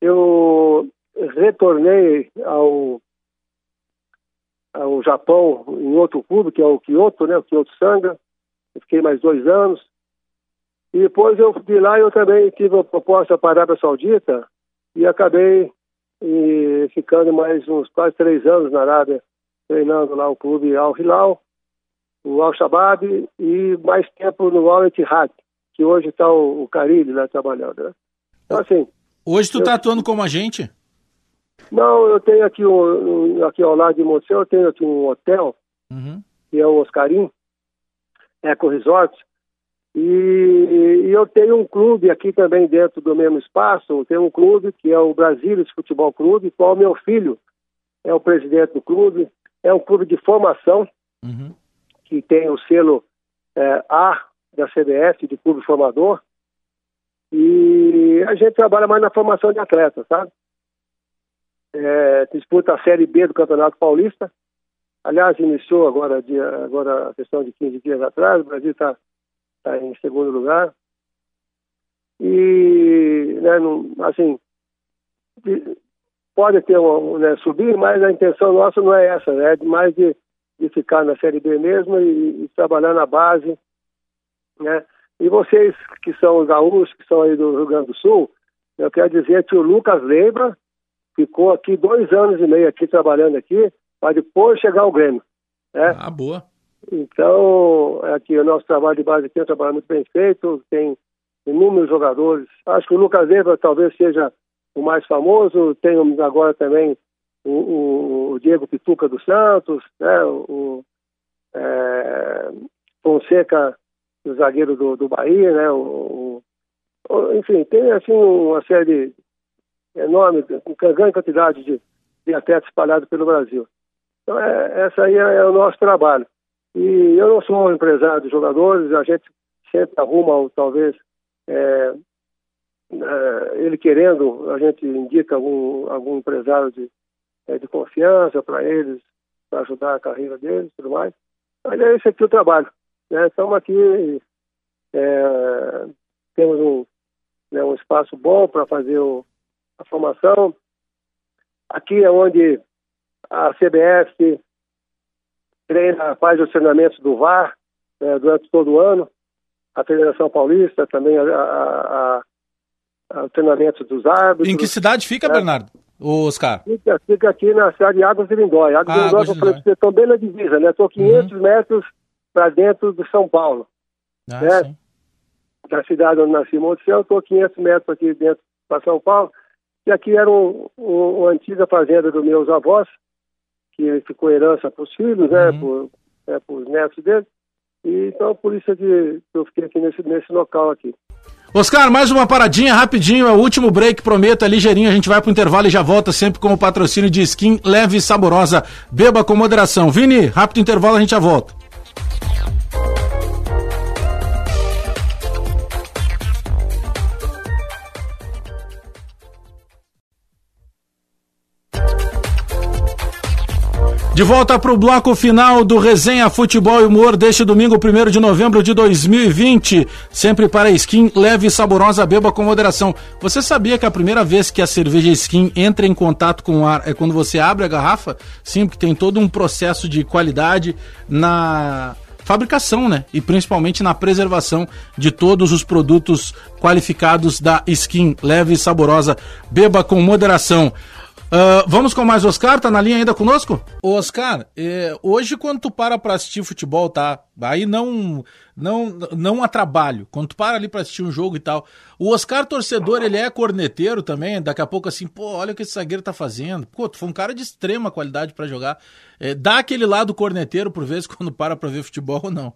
eu retornei ao, ao Japão em outro clube, que é o Kyoto, né, o Kyoto Sanga. Eu fiquei mais dois anos. E depois eu de lá eu também tive a proposta para a Arábia Saudita e acabei e, ficando mais uns quase três anos na Arábia, treinando lá o clube Al Hilal, o Al Shabaab e mais tempo no Al Ittihad, que hoje está o, o Carilli lá trabalhando. Né? Então assim. Hoje tu está atuando como agente? Não, eu tenho aqui um, aqui ao lado de Monsenhor, eu tenho aqui um hotel, uhum. que é o Oscarim, Eco Resort, e, e, eu tenho um clube aqui também dentro do mesmo espaço, eu tenho um clube que é o Brasília Futebol Clube, qual meu filho é o presidente do clube, é um clube de formação, uhum. que tem o selo é, A da CBF, de clube formador, e a gente trabalha mais na formação de atletas, sabe? É, disputa a Série B do Campeonato Paulista, aliás, iniciou agora, dia, agora questão de 15 dias atrás, o Brasil está está em segundo lugar. E, né, não, assim, pode ter um, né, subir, mas a intenção nossa não é essa, né, é mais de, de ficar na Série B mesmo e, e trabalhar na base, né. E vocês que são os gaúchos, que são aí do Rio Grande do Sul, eu quero dizer que o Lucas Leiba ficou aqui dois anos e meio aqui trabalhando aqui, para depois chegar ao Grêmio. Né? Ah, boa. Então, aqui o nosso trabalho de base aqui é um trabalho muito bem feito, tem inúmeros jogadores. Acho que o Lucas Eva talvez seja o mais famoso, tem agora também o, o, Diego Pituca dos Santos, né, o, é, Fonseca, o zagueiro do, do Bahia, né, o, o, enfim, tem assim uma série enorme, com grande quantidade de, de atletas espalhados pelo Brasil. Então, é, essa aí é, é o nosso trabalho. E eu não sou um empresário de jogadores, a gente sempre arruma, talvez, é, é, ele querendo, a gente indica algum, algum empresário de, é, de confiança para eles, para ajudar a carreira deles e tudo mais. Mas é esse aqui o trabalho. Né? Estamos aqui, é, temos um, né, um espaço bom para fazer o, a formação. Aqui é onde a CBF treina, faz os treinamentos do VAR né, durante todo o ano, a Federação Paulista também, a, a, a, o treinamento dos árbitros. Em que cidade fica, né? Bernardo? O Oscar? Fica, fica, aqui na cidade de Águas de Lindóia. Águas ah, de Lindóia, Lindóia. Estou então, bem na divisa, né? Estou 500 uhum. metros para dentro de São Paulo. Ah, né? Sim. Da cidade onde nasci, Monte estou 500 metros aqui dentro para São Paulo. E aqui era um, um, uma antiga fazenda dos meus avós, que ficou herança para os filhos, né, uhum. né, para os netos dele. E, então, por isso é que eu fiquei aqui nesse, nesse local aqui. Oscar, mais uma paradinha rapidinho, é o último break, prometo, é ligeirinho, a gente vai pro intervalo e já volta sempre com o patrocínio de skin leve e saborosa. Beba com moderação. Vini, rápido intervalo, a gente já volta. De volta para o bloco final do Resenha Futebol e Humor deste domingo, 1 de novembro de 2020. Sempre para skin leve e saborosa, beba com moderação. Você sabia que a primeira vez que a cerveja skin entra em contato com o ar é quando você abre a garrafa? Sim, porque tem todo um processo de qualidade na fabricação, né? E principalmente na preservação de todos os produtos qualificados da skin leve e saborosa. Beba com moderação. Uh, vamos com mais Oscar, tá na linha ainda conosco? Oscar, é, hoje quando tu para pra assistir futebol, tá? Aí não, não, não a trabalho. Quando tu para ali pra assistir um jogo e tal. O Oscar torcedor, ele é corneteiro também. Daqui a pouco assim, pô, olha o que esse zagueiro tá fazendo. Pô, tu foi um cara de extrema qualidade para jogar. É, dá aquele lado corneteiro por vezes <laughs> quando para pra ver futebol ou não?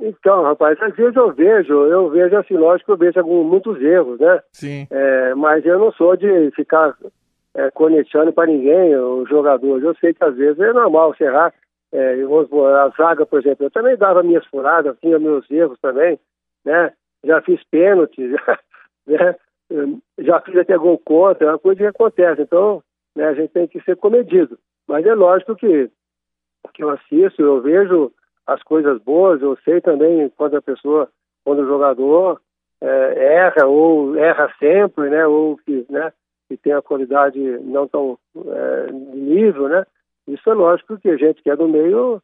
Então, rapaz, às vezes eu vejo, eu vejo assim, lógico, eu vejo alguns, muitos erros, né? Sim. É, mas eu não sou de ficar é, conectando para ninguém, os jogadores. Eu sei que às vezes é normal você errar. É, a zaga, por exemplo, eu também dava minhas furadas, tinha meus erros também, né? Já fiz pênalti, <laughs> já, né? já fiz até gol contra, é uma coisa que acontece. Então, né, a gente tem que ser comedido. Mas é lógico que, que eu assisto, eu vejo as coisas boas, eu sei também quando a pessoa, quando o jogador é, erra ou erra sempre, né? Ou que, né? Que tem a qualidade não tão é, de nível, né? Isso é lógico que a gente que é do meio,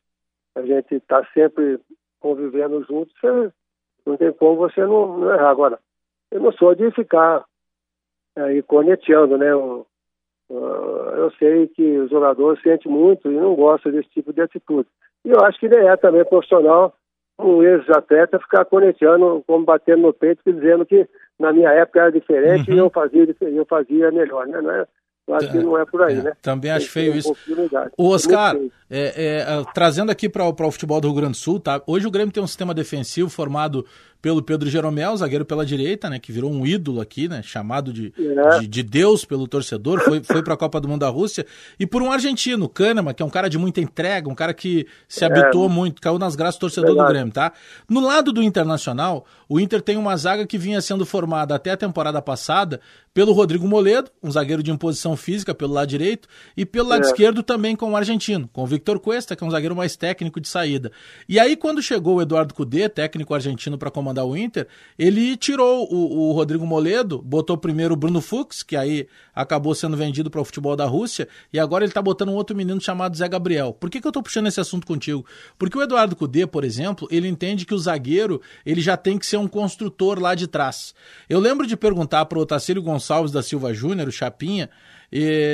a gente está sempre convivendo juntos, não tem como você não, não, errar. Agora, eu não sou de ficar aí corneteando, né? Eu, eu sei que o jogador sente muito e não gosta desse tipo de atitude. E eu acho que nem é também profissional um ex-atleta ficar conectando, como batendo no peito, dizendo que na minha época era diferente uhum. e eu fazia, eu fazia melhor, né? Não é, eu acho que não é por aí, é, né? Também acho feio isso. O Oscar, é, é, trazendo aqui para o futebol do Rio Grande do Sul, tá? Hoje o Grêmio tem um sistema defensivo formado pelo Pedro Jeromel, zagueiro pela direita, né? Que virou um ídolo aqui, né? Chamado de, é. de, de, Deus pelo torcedor, foi, foi para a Copa do Mundo da Rússia. E por um argentino, Kahneman, que é um cara de muita entrega, um cara que se é. habituou muito, caiu nas graças do torcedor Verdade. do Grêmio, tá? No lado do Internacional, o Inter tem uma zaga que vinha sendo formada até a temporada passada pelo Rodrigo Moledo, um zagueiro de imposição física pelo lado direito, e pelo lado é. esquerdo também com o argentino, com o Victor Cuesta, que é um zagueiro mais técnico de saída. E aí, quando chegou o Eduardo Cudê, técnico argentino para comandar o Inter, ele tirou o, o, Rodrigo Moledo, botou primeiro o Bruno Fux, que aí acabou sendo vendido para o futebol da Rússia, e agora ele está botando um outro menino chamado Zé Gabriel. Por que, que eu estou puxando esse assunto contigo? Porque o Eduardo Cudê, por exemplo, ele entende que o zagueiro ele já tem que ser um construtor lá de trás. Eu lembro de perguntar para o Otacílio Gonçalves da Silva Júnior, o Chapinha,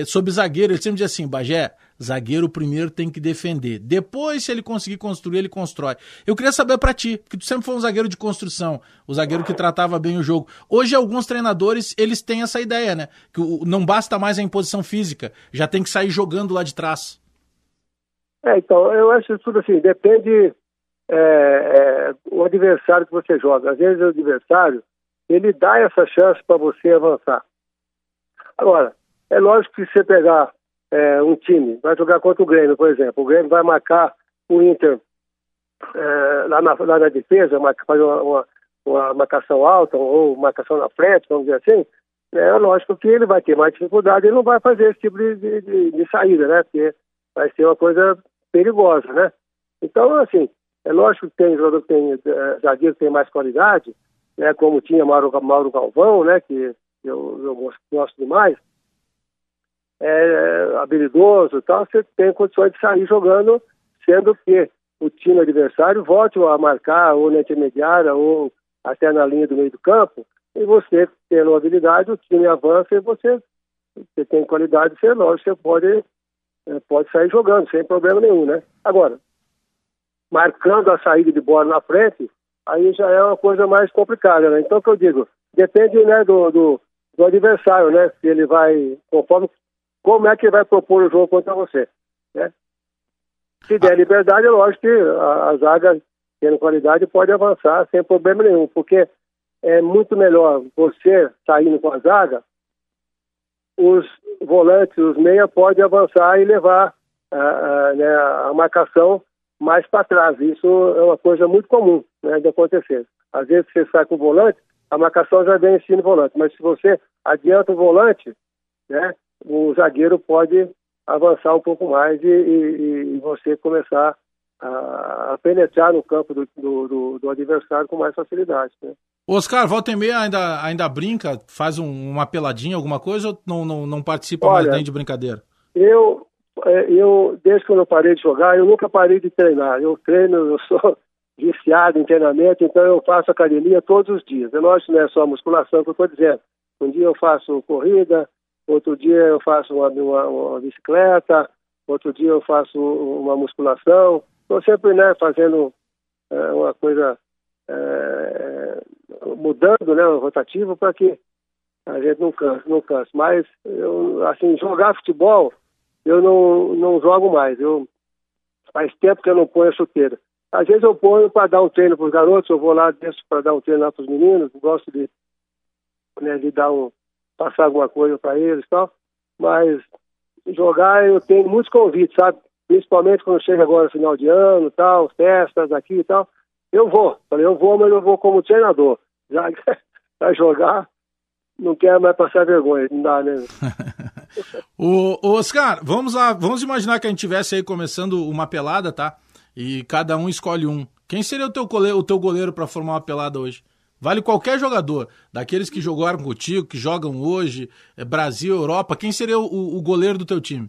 sobre zagueiro, ele sempre diz assim, Bagé, zagueiro primeiro tem que defender. Depois, se ele conseguir construir, ele constrói. Eu queria saber para ti, porque tu sempre foi um zagueiro de construção, o zagueiro que tratava bem o jogo. Hoje, alguns treinadores, eles têm essa ideia, né? Que não basta mais a imposição física, já tem que sair jogando lá de trás. É, então, eu acho tudo assim, depende é, é, o adversário que você joga. Às vezes o adversário, ele dá essa chance para você avançar. Agora, é lógico que você pegar é, um time, vai jogar contra o Grêmio, por exemplo, o Grêmio vai marcar o Inter é, lá, na, lá na defesa, fazer uma, uma, uma, marcação alta ou marcação na frente, vamos dizer assim, é lógico que ele vai ter mais dificuldade, ele não vai fazer esse tipo de, de, de saída, né? Porque vai ser uma coisa perigosa, né? Então, assim, é lógico que tem jogador que tem, é, tem mais qualidade, né? Como tinha Mauro, Mauro Galvão, né? Que eu, eu gosto demais, é, habilidoso e tal, você tem condições de sair jogando, sendo que o time adversário volte a marcar ou na intermediária ou até na linha do meio do campo, e você, tendo habilidade, o time avança e você, você tem qualidade, você, lógico, você pode, é, pode sair jogando, sem problema nenhum, né? Agora, marcando a saída de bola na frente, aí já é uma coisa mais complicada, né? Então, o que eu digo, depende né, do, do, do adversário, né? Se ele vai, conforme como é que vai propor o jogo contra você. Né? Se der liberdade, é lógico que a, a zaga, tendo qualidade, pode avançar sem problema nenhum, porque é muito melhor você saindo com a zaga, os volantes, os meia, podem avançar e levar a, a, né, a marcação mais para trás. Isso é uma coisa muito comum né, de acontecer. Às vezes você sai com o volante, a marcação já vem em cima do volante, mas se você adianta o volante, né, o zagueiro pode avançar um pouco mais e, e, e você começar a, a, penetrar no campo do, do, do, adversário com mais facilidade. Né? Oscar, volta e meia ainda, ainda brinca, faz um, uma peladinha, alguma coisa, ou não, não, não participa Olha, mais nem de brincadeira? Eu, é, eu, desde que eu parei de jogar, eu nunca parei de treinar. Eu treino, eu sou <laughs> viciado em treinamento, então eu faço academia todos os dias. É lógico, não é só musculação que eu estou dizendo. Um dia eu faço corrida, outro dia eu faço uma, uma, uma bicicleta, outro dia eu faço uma musculação. Estou sempre né, fazendo é, uma coisa, é, mudando né, o rotativo para que a gente não canse, não canse. Mas, eu, assim, jogar futebol, eu não, não jogo mais. Eu, faz tempo que eu não ponho chuteira. Às vezes eu ponho para dar um treino para os garotos, eu vou lá dentro para dar um treino lá para os meninos, gosto de, né, de dar um, passar alguma coisa para eles e tal. Mas jogar eu tenho muitos convites, sabe? Principalmente quando chega agora final de ano tal, festas aqui e tal. Eu vou, falei, eu vou, mas eu vou como treinador. Já <laughs> para jogar, não quero mais passar vergonha, não dá, né? <laughs> o Oscar, vamos lá, vamos imaginar que a gente tivesse aí começando uma pelada, tá? E cada um escolhe um. Quem seria o teu goleiro, o teu goleiro para formar uma pelada hoje? Vale qualquer jogador, daqueles que jogaram contigo, que jogam hoje, é Brasil, Europa. Quem seria o, o goleiro do teu time?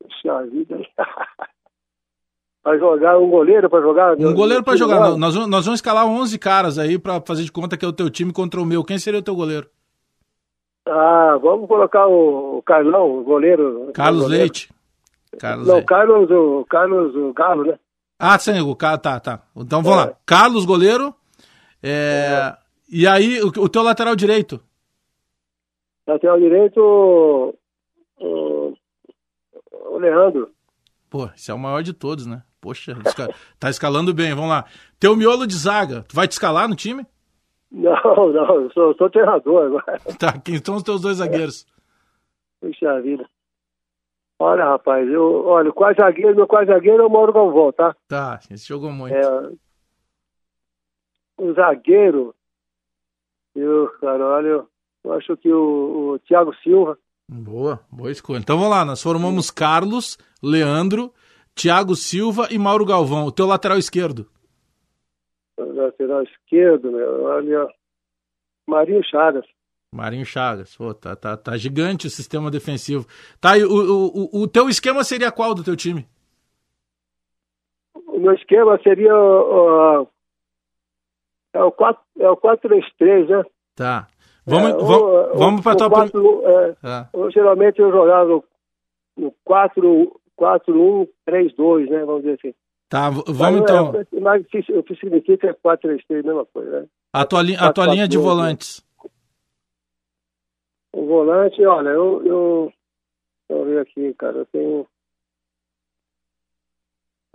Puxa vida. <laughs> para jogar, um goleiro para jogar? Um goleiro para jogar. Nós, nós vamos escalar 11 caras aí para fazer de conta que é o teu time contra o meu. Quem seria o teu goleiro? Ah, vamos colocar o, Carlão, o goleiro. Carlos goleiro. Leite. Carlos Não, Carlos, o Carlos, o Carlos, né? Ah, sim, o cara, tá, tá. Então vamos é. lá. Carlos, goleiro. É, e aí, o, o teu lateral direito? Lateral direito, o, o Leandro. Pô, esse é o maior de todos, né? Poxa, <laughs> tá escalando bem, vamos lá. Teu miolo de zaga, tu vai te escalar no time? Não, <laughs> não, eu sou, sou treinador agora. <laughs> Tá, quem são os teus dois zagueiros? Puxa vida. Olha, rapaz, eu, olha, o quase zagueiro, meu quase zagueiro é o Mauro Galvão, tá? Tá, esse jogou muito. É, o zagueiro, eu, cara, olha, eu acho que o, o Thiago Silva. Boa, boa escolha. Então vamos lá, nós formamos Carlos, Leandro, Thiago Silva e Mauro Galvão. O teu lateral esquerdo? O lateral esquerdo, meu, olha, Marinho Chagas. Marinho Chagas, Pô, tá, tá, tá gigante o sistema defensivo. Tá, e o, o, o teu esquema seria qual do teu time? O meu esquema seria uh, é o 4 é o 4-3-3, né? Tá. Vamos, é, vamos, vamos para tua 4, é, ah. eu, Geralmente eu jogava no, no 4-1-3-2, né? Vamos dizer assim. Tá, vamos mas, então. É, mas o que significa é 4-3-3, mesma coisa, né? A tua, li, a tua linha de volantes. O volante, olha, eu, eu. Deixa eu ver aqui, cara, eu tenho.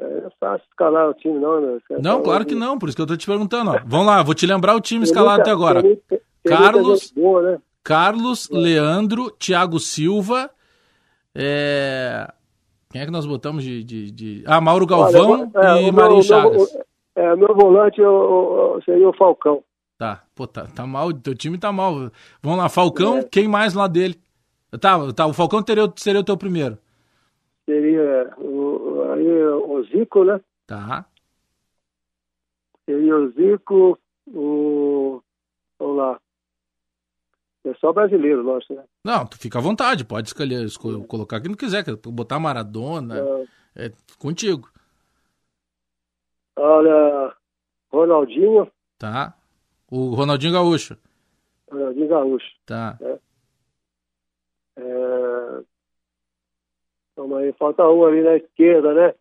É fácil escalar o time, não, né? não, claro que não, por isso que eu tô te perguntando. Ó. Vamos lá, vou te lembrar o time escalado até agora. Tem, tem, Carlos, boa, né? Carlos, é. Leandro, Thiago Silva, é... quem é que nós botamos de... de, de... Ah, Mauro Galvão Olha, é, e Marinho Chagas. Meu, é, meu volante eu, eu, seria o Falcão. Tá, pô, tá, tá mal, teu time tá mal. Vamos lá, Falcão, é. quem mais lá dele? Tá, tá, o Falcão teria, seria o teu primeiro. Seria o, aí, o Zico, né? Tá. Seria o Zico, o. Vamos lá. É só brasileiro, nosso, né? Não, tu fica à vontade, pode escolher, escolher colocar quem não quiser, botar Maradona, é, é contigo. Olha, Ronaldinho. Tá. O Ronaldinho Gaúcho. Ronaldinho Gaúcho. Tá. É. É... Vamos aí, falta um ali na esquerda, né?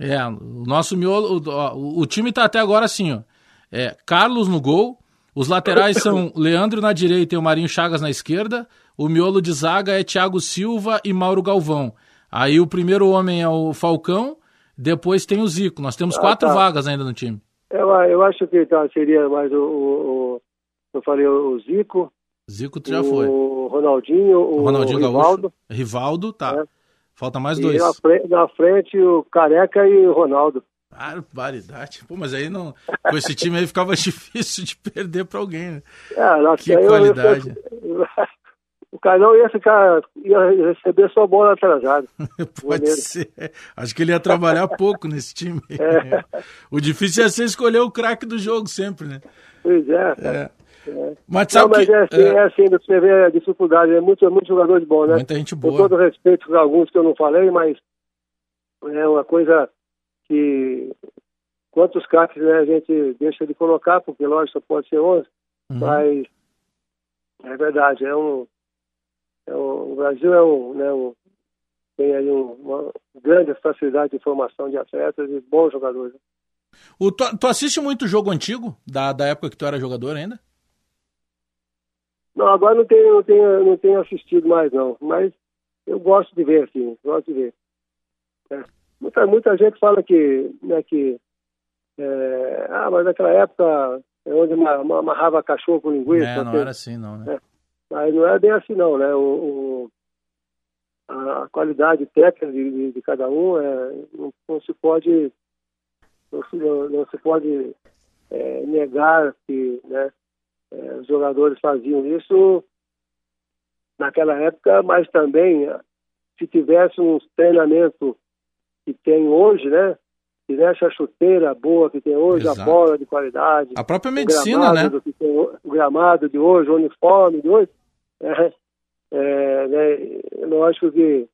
É, o nosso miolo, o, o, time tá até agora assim, ó. É, Carlos no gol, os laterais são <laughs> Leandro na direita e o Marinho Chagas na esquerda, o miolo de zaga é Thiago Silva e Mauro Galvão. Aí o primeiro homem é o Falcão, depois tem o Zico. Nós temos ah, quatro tá. vagas ainda no time. Eu, eu acho que tá, seria mais o, o, eu falei o Zico. Zico já o foi. O Ronaldinho, o, Ronaldinho Rivaldo. Gaúcho. Rivaldo, tá. É. Falta mais E dois. na frente, na frente o Careca e o Ronaldo. Barbaridade. Pô, mas aí não. Com esse time aí ficava <laughs> difícil de perder pra alguém, né? É, Que aí eu- qualidade. <laughs> o Carlão ia ficar, ia receber só bola atrasada. <laughs> Pode ser. Acho que ele ia trabalhar pouco nesse time. É. O difícil é você escolher o craque do jogo sempre, né? Pois é. É. É. Mas Não, mas que. é assim, é, é assim, você vê a dificuldade, é muito, é muito jogador de bom, né? Muita gente Com boa. todo respeito por alguns que eu não falei, mas é uma coisa que quantos craques né, a gente deixa de colocar, porque lógico só pode ser 11, Uhum. mas é verdade, é um, é um o Brasil é um, né, um tem aí um- uma grande facilidade de formação de atletas e bons jogadores. O, tu, tu assiste muito jogo antigo, da, da época que tu era jogador ainda? Não, agora não tenho, não tenho, não tenho assistido mais não, mas eu gosto de ver, assim, gosto de ver. É. Muita, muita gente fala que, né, que é, ah, mas naquela época é onde ma- ma- amarrava cachorro com linguiça, É, não assim. era assim, não, né? mas não é bem assim não, né? O, o- a, a qualidade técnica de, de- de cada um é, não, não se pode não se, não, não se pode é, negar que né, é, os jogadores faziam isso naquela época, mas também se tivesse um treinamento que tem hoje, né? Tivesse a chuteira boa que tem hoje, Exato. a bola de qualidade, A própria medicina, né? gramado do que tem o gramado de hoje, o uniforme de hoje, <laughs> é, é, né, lógico que,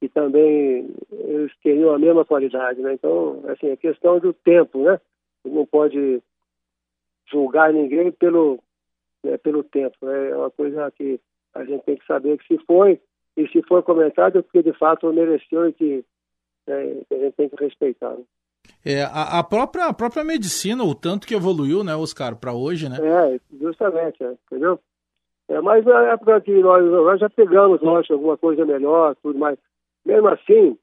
que também eles teriam a mesma qualidade, né? Então, assim, é questão do tempo, né? Não pode julgar ninguém pelo, né, pelo tempo, né? É uma coisa que a gente tem que saber que se foi, e se for comentado, é porque de fato mereceu e que, né, a gente tem que respeitar. Né? É, a, a própria, a própria medicina, o tanto que evoluiu, né, Oscar, pra hoje, né? É, justamente, é, entendeu? É, mas na época que nós, nós já pegamos, lógico, alguma coisa melhor, tudo mais. Mesmo assim,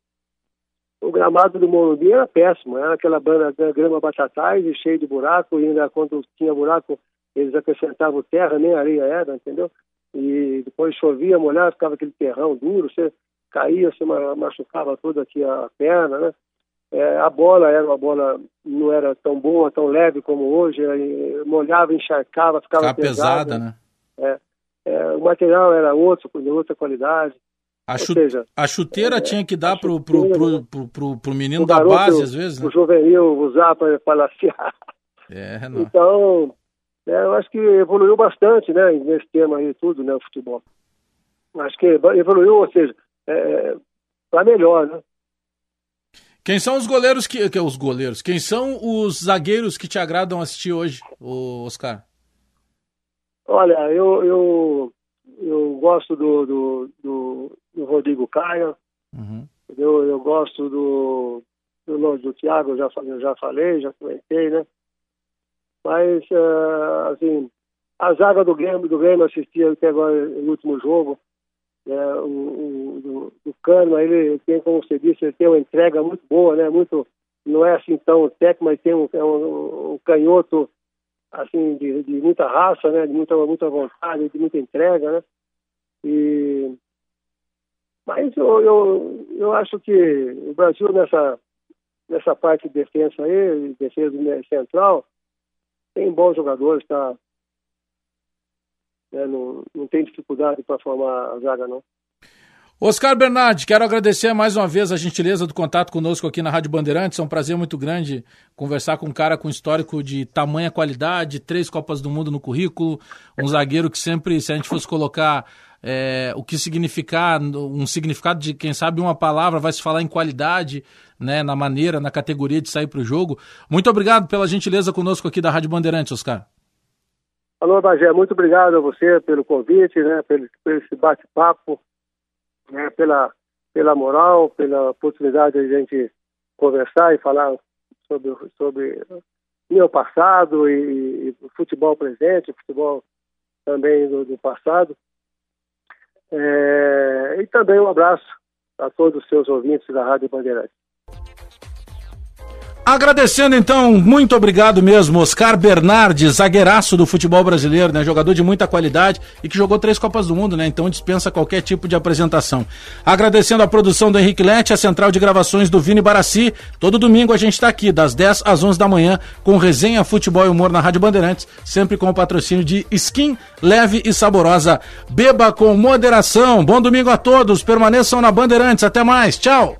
o gramado do Morumbi era péssimo, era aquela banda, grama batatais e cheio de buraco, e ainda quando tinha buraco, eles acrescentavam terra, nem areia era, entendeu? E depois chovia, molhava, ficava aquele terrão duro, você caía, você ma- machucava toda aqui a perna, né? É, a bola era uma bola, não era tão boa, tão leve como hoje, molhava, encharcava, ficava Ficava pesada, né? É, o material era outro, de outra qualidade. A, Ou chu- seja, a chuteira é, tinha que dar a pro, pro, pro, chuteira, pro, pro, pro menino o da base, às vezes, né? o juvenil usar para palaciar. É, não. Então, é, eu acho que evoluiu bastante, né, nesse tema aí tudo, né, o futebol. Acho que evoluiu, ou seja, é, para melhor, né? Quem são os goleiros que, que. Os goleiros. Quem são os zagueiros que te agradam assistir hoje, Oscar? Olha, eu, eu, eu gosto do, do, do, do Rodrigo Caio, Uhum. eu, eu gosto do, do, do Thiago, eu já, eu já falei, já comentei, né? Mas, eh, assim, a zaga do Grêmio, do Grêmio assisti até agora no último jogo, né? o, o do, do Cano, ele tem, como você disse, ele tem uma entrega muito boa, né? Muito, não é assim tão técnico, mas tem um, é um, um canhoto assim, de, de muita raça, né? De muita, muita vontade, de muita entrega, né? E... Mas eu, eu, eu acho que o Brasil nessa, nessa parte de defesa aí, defesa central, tem bons jogadores, tá? Né? Não, não tem dificuldade para formar a zaga, não. Oscar Bernardi, quero agradecer mais uma vez a gentileza do contato conosco aqui na Rádio Bandeirantes. É um prazer muito grande conversar com um cara com histórico de tamanha qualidade, três Copas do Mundo no currículo, um zagueiro que sempre, se a gente fosse colocar é, o que significar, um significado de, quem sabe, uma palavra, vai se falar em qualidade, né, na maneira, na categoria de sair para o jogo. Muito obrigado pela gentileza conosco aqui da Rádio Bandeirantes, Oscar. Alô, Bagé, muito obrigado a você pelo convite, né, pelo, pelo esse bate-papo, né, pela, pela moral, pela oportunidade de a gente conversar e falar sobre, sobre meu passado e, e futebol presente, futebol também do, do passado. É, e também um abraço a todos os seus ouvintes da Rádio Bandeirantes. Agradecendo então, muito obrigado mesmo, Oscar Bernardes, zagueiraço do futebol brasileiro, né? Jogador de muita qualidade e que jogou três Copas do Mundo, né? Então dispensa qualquer tipo de apresentação. Agradecendo a produção do Henrique Lete, a central de gravações do Vini Barassi. Todo domingo a gente está aqui, das 10 às 11 da manhã, com resenha, futebol e humor na Rádio Bandeirantes, sempre com o patrocínio de Skin Leve e Saborosa. Beba com moderação. Bom domingo a todos, permaneçam na Bandeirantes. Até mais, tchau!